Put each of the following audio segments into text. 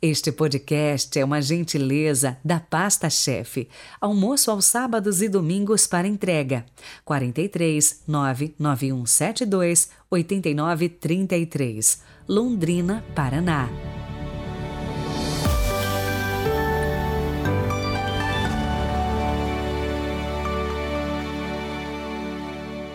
Este podcast é uma gentileza da Pasta Chefe. Almoço aos sábados e domingos para entrega. 43 99172 8933, Londrina, Paraná.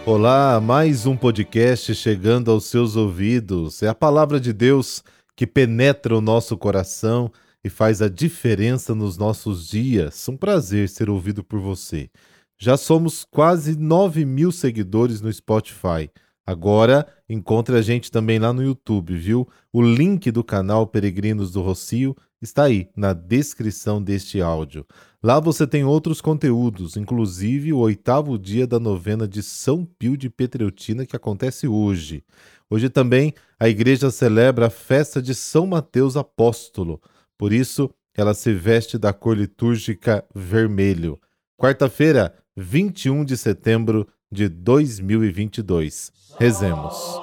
Olá, mais um podcast chegando aos seus ouvidos. É a palavra de Deus que penetra o nosso coração e faz a diferença nos nossos dias. Um prazer ser ouvido por você. Já somos quase 9 mil seguidores no Spotify. Agora encontre a gente também lá no YouTube, viu? O link do canal Peregrinos do Rocio está aí na descrição deste áudio. Lá você tem outros conteúdos, inclusive o oitavo dia da novena de São Pio de Petreutina que acontece hoje. Hoje também a igreja celebra a festa de São Mateus Apóstolo, por isso ela se veste da cor litúrgica vermelho. Quarta-feira, 21 de setembro de 2022. Rezemos.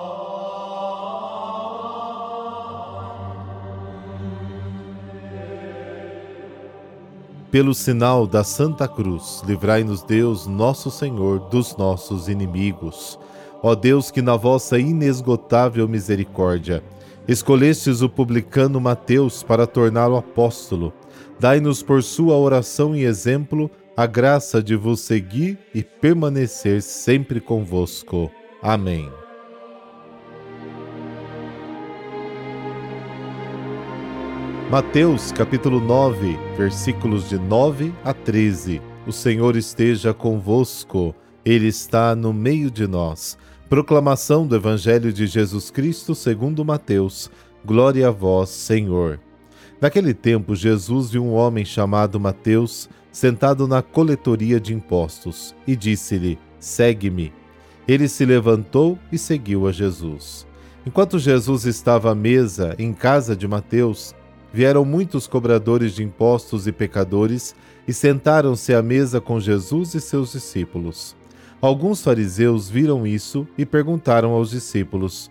Pelo sinal da Santa Cruz, livrai-nos Deus, nosso Senhor, dos nossos inimigos. Ó Deus, que na vossa inesgotável misericórdia escolhestes o publicano Mateus para torná-lo apóstolo, dai-nos por sua oração e exemplo a graça de vos seguir e permanecer sempre convosco. Amém. Mateus capítulo 9, versículos de 9 a 13. O Senhor esteja convosco, Ele está no meio de nós. Proclamação do Evangelho de Jesus Cristo segundo Mateus. Glória a vós, Senhor. Naquele tempo, Jesus viu um homem chamado Mateus sentado na coletoria de impostos, e disse-lhe: Segue-me. Ele se levantou e seguiu a Jesus. Enquanto Jesus estava à mesa em casa de Mateus, vieram muitos cobradores de impostos e pecadores e sentaram-se à mesa com Jesus e seus discípulos. Alguns fariseus viram isso e perguntaram aos discípulos: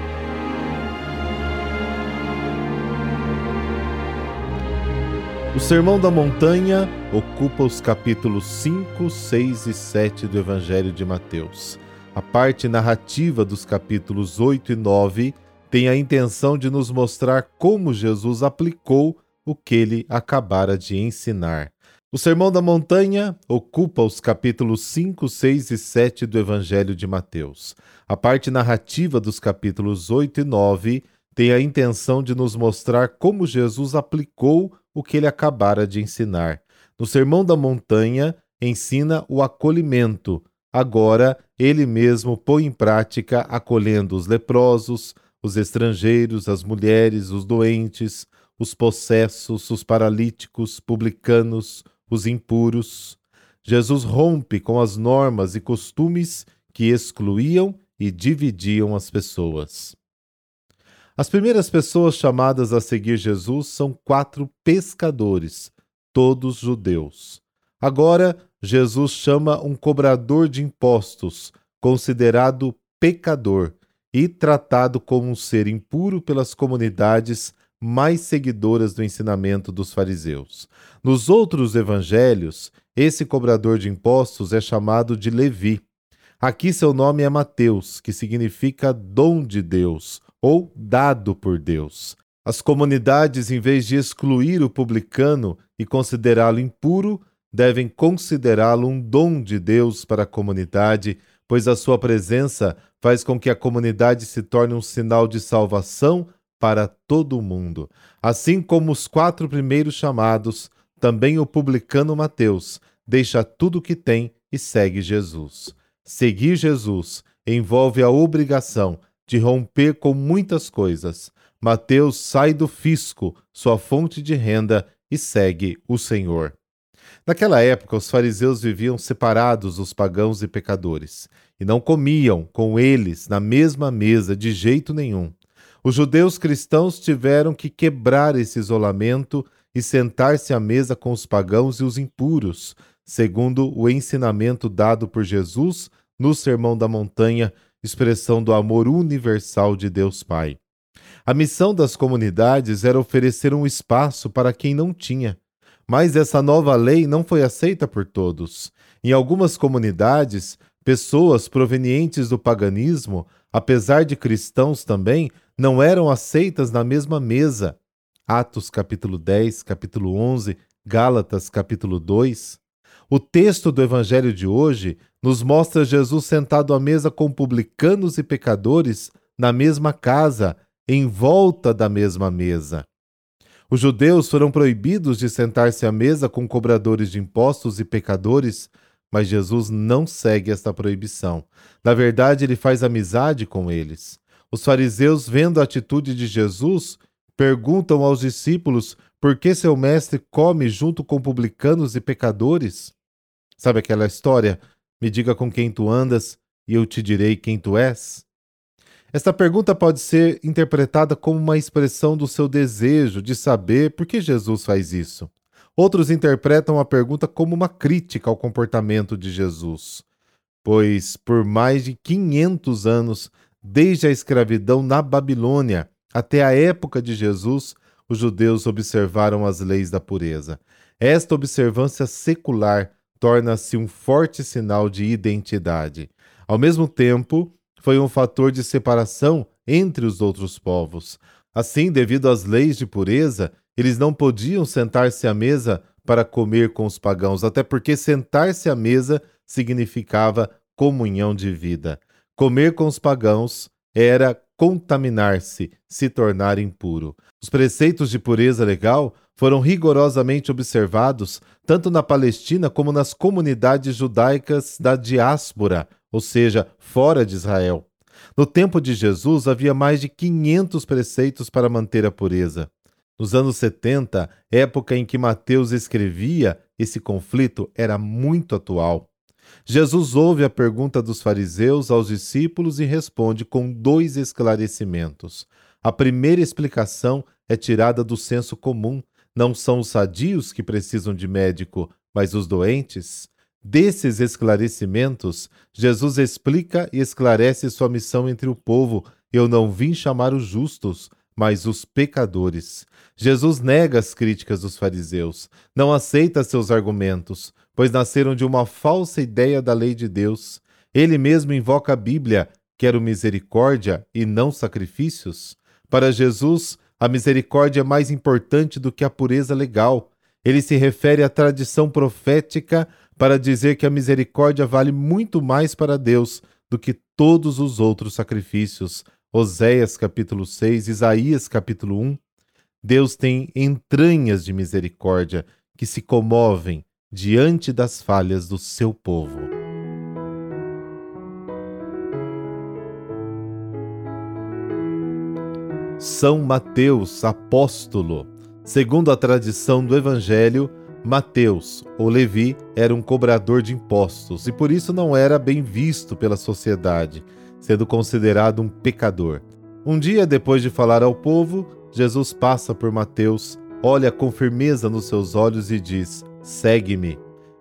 O Sermão da Montanha ocupa os capítulos 5, 6 e 7 do Evangelho de Mateus. A parte narrativa dos capítulos 8 e 9 tem a intenção de nos mostrar como Jesus aplicou o que ele acabara de ensinar. O Sermão da Montanha ocupa os capítulos 5, 6 e 7 do Evangelho de Mateus. A parte narrativa dos capítulos 8 e 9 tem a intenção de nos mostrar como Jesus aplicou o que ele acabara de ensinar. No Sermão da Montanha, ensina o acolhimento. Agora, ele mesmo põe em prática acolhendo os leprosos, os estrangeiros, as mulheres, os doentes, os possessos, os paralíticos, publicanos, os impuros. Jesus rompe com as normas e costumes que excluíam e dividiam as pessoas. As primeiras pessoas chamadas a seguir Jesus são quatro pescadores, todos judeus. Agora, Jesus chama um cobrador de impostos, considerado pecador e tratado como um ser impuro pelas comunidades mais seguidoras do ensinamento dos fariseus. Nos outros evangelhos, esse cobrador de impostos é chamado de Levi. Aqui seu nome é Mateus, que significa dom de Deus ou dado por Deus. As comunidades, em vez de excluir o publicano e considerá-lo impuro, devem considerá-lo um dom de Deus para a comunidade, pois a sua presença faz com que a comunidade se torne um sinal de salvação para todo o mundo. Assim como os quatro primeiros chamados, também o publicano Mateus deixa tudo o que tem e segue Jesus. Seguir Jesus envolve a obrigação de romper com muitas coisas. Mateus sai do fisco, sua fonte de renda, e segue o Senhor. Naquela época, os fariseus viviam separados dos pagãos e pecadores, e não comiam com eles na mesma mesa de jeito nenhum. Os judeus cristãos tiveram que quebrar esse isolamento e sentar-se à mesa com os pagãos e os impuros, segundo o ensinamento dado por Jesus no Sermão da Montanha, expressão do amor universal de Deus Pai. A missão das comunidades era oferecer um espaço para quem não tinha. Mas essa nova lei não foi aceita por todos. Em algumas comunidades, pessoas provenientes do paganismo, apesar de cristãos também, não eram aceitas na mesma mesa. Atos capítulo 10, capítulo 11, Gálatas capítulo 2. O texto do evangelho de hoje nos mostra Jesus sentado à mesa com publicanos e pecadores na mesma casa, em volta da mesma mesa. Os judeus foram proibidos de sentar-se à mesa com cobradores de impostos e pecadores, mas Jesus não segue esta proibição. Na verdade, ele faz amizade com eles. Os fariseus, vendo a atitude de Jesus, perguntam aos discípulos por que seu mestre come junto com publicanos e pecadores. Sabe aquela história? Me diga com quem tu andas e eu te direi quem tu és? Esta pergunta pode ser interpretada como uma expressão do seu desejo de saber por que Jesus faz isso. Outros interpretam a pergunta como uma crítica ao comportamento de Jesus, pois por mais de 500 anos, desde a escravidão na Babilônia até a época de Jesus, os judeus observaram as leis da pureza. Esta observância secular torna-se um forte sinal de identidade. Ao mesmo tempo, foi um fator de separação entre os outros povos. Assim, devido às leis de pureza, eles não podiam sentar-se à mesa para comer com os pagãos, até porque sentar-se à mesa significava comunhão de vida. Comer com os pagãos era contaminar-se, se tornar impuro. Os preceitos de pureza legal foram rigorosamente observados tanto na Palestina como nas comunidades judaicas da diáspora, ou seja, fora de Israel. No tempo de Jesus havia mais de 500 preceitos para manter a pureza. Nos anos 70, época em que Mateus escrevia, esse conflito era muito atual. Jesus ouve a pergunta dos fariseus aos discípulos e responde com dois esclarecimentos. A primeira explicação é tirada do senso comum. Não são os sadios que precisam de médico, mas os doentes. Desses esclarecimentos, Jesus explica e esclarece sua missão entre o povo: Eu não vim chamar os justos, mas os pecadores. Jesus nega as críticas dos fariseus, não aceita seus argumentos, pois nasceram de uma falsa ideia da lei de Deus. Ele mesmo invoca a Bíblia: quero misericórdia e não sacrifícios. Para Jesus, a misericórdia é mais importante do que a pureza legal. Ele se refere à tradição profética para dizer que a misericórdia vale muito mais para Deus do que todos os outros sacrifícios. Oséias capítulo 6, Isaías capítulo 1. Deus tem entranhas de misericórdia que se comovem diante das falhas do seu povo. São Mateus, apóstolo. Segundo a tradição do Evangelho, Mateus, ou Levi, era um cobrador de impostos e por isso não era bem visto pela sociedade, sendo considerado um pecador. Um dia depois de falar ao povo, Jesus passa por Mateus, olha com firmeza nos seus olhos e diz: Segue-me.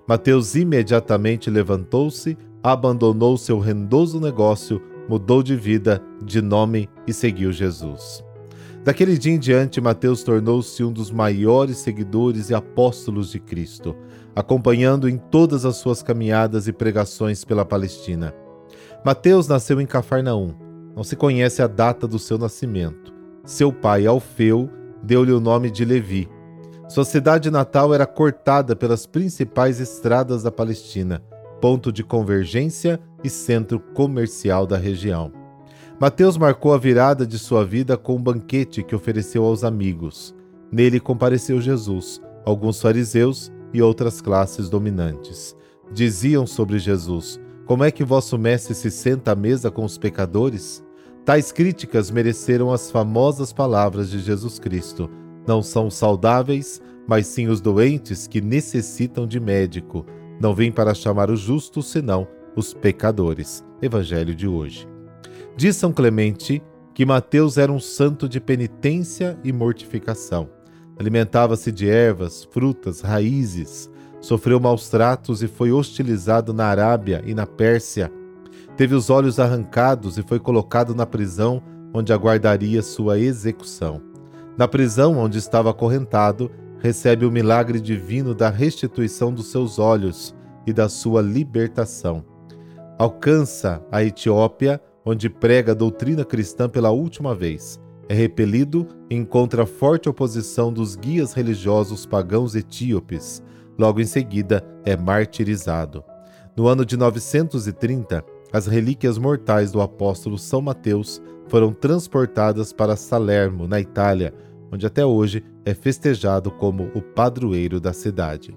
Mateus imediatamente levantou-se, abandonou seu rendoso negócio, mudou de vida, de nome e seguiu Jesus. Daquele dia em diante, Mateus tornou-se um dos maiores seguidores e apóstolos de Cristo, acompanhando em todas as suas caminhadas e pregações pela Palestina. Mateus nasceu em Cafarnaum. Não se conhece a data do seu nascimento. Seu pai, Alfeu, deu-lhe o nome de Levi. Sua cidade natal era cortada pelas principais estradas da Palestina, ponto de convergência e centro comercial da região. Mateus marcou a virada de sua vida com um banquete que ofereceu aos amigos. Nele compareceu Jesus, alguns fariseus e outras classes dominantes. Diziam sobre Jesus: Como é que vosso mestre se senta à mesa com os pecadores? Tais críticas mereceram as famosas palavras de Jesus Cristo: Não são saudáveis, mas sim os doentes que necessitam de médico. Não vim para chamar os justos, senão os pecadores. Evangelho de hoje. Diz São Clemente que Mateus era um santo de penitência e mortificação. Alimentava-se de ervas, frutas, raízes, sofreu maus tratos e foi hostilizado na Arábia e na Pérsia. Teve os olhos arrancados e foi colocado na prisão onde aguardaria sua execução. Na prisão onde estava acorrentado, recebe o milagre divino da restituição dos seus olhos e da sua libertação. Alcança a Etiópia, onde prega a doutrina cristã pela última vez. É repelido e encontra forte oposição dos guias religiosos pagãos etíopes. Logo em seguida, é martirizado. No ano de 930, as relíquias mortais do apóstolo São Mateus foram transportadas para Salermo, na Itália, onde até hoje é festejado como o padroeiro da cidade.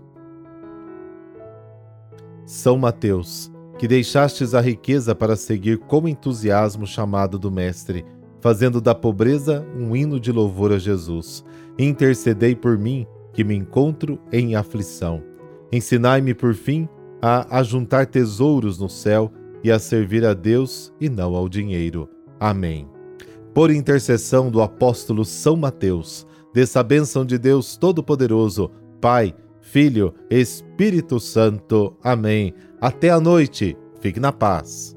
São Mateus, que deixastes a riqueza para seguir com entusiasmo o chamado do Mestre, fazendo da pobreza um hino de louvor a Jesus. Intercedei por mim, que me encontro em aflição. Ensinai-me, por fim, a ajuntar tesouros no céu e a servir a Deus e não ao dinheiro. Amém. Por intercessão do apóstolo São Mateus, dessa bênção de Deus Todo-Poderoso, Pai, Filho, Espírito Santo. Amém. Até a noite. Fique na paz.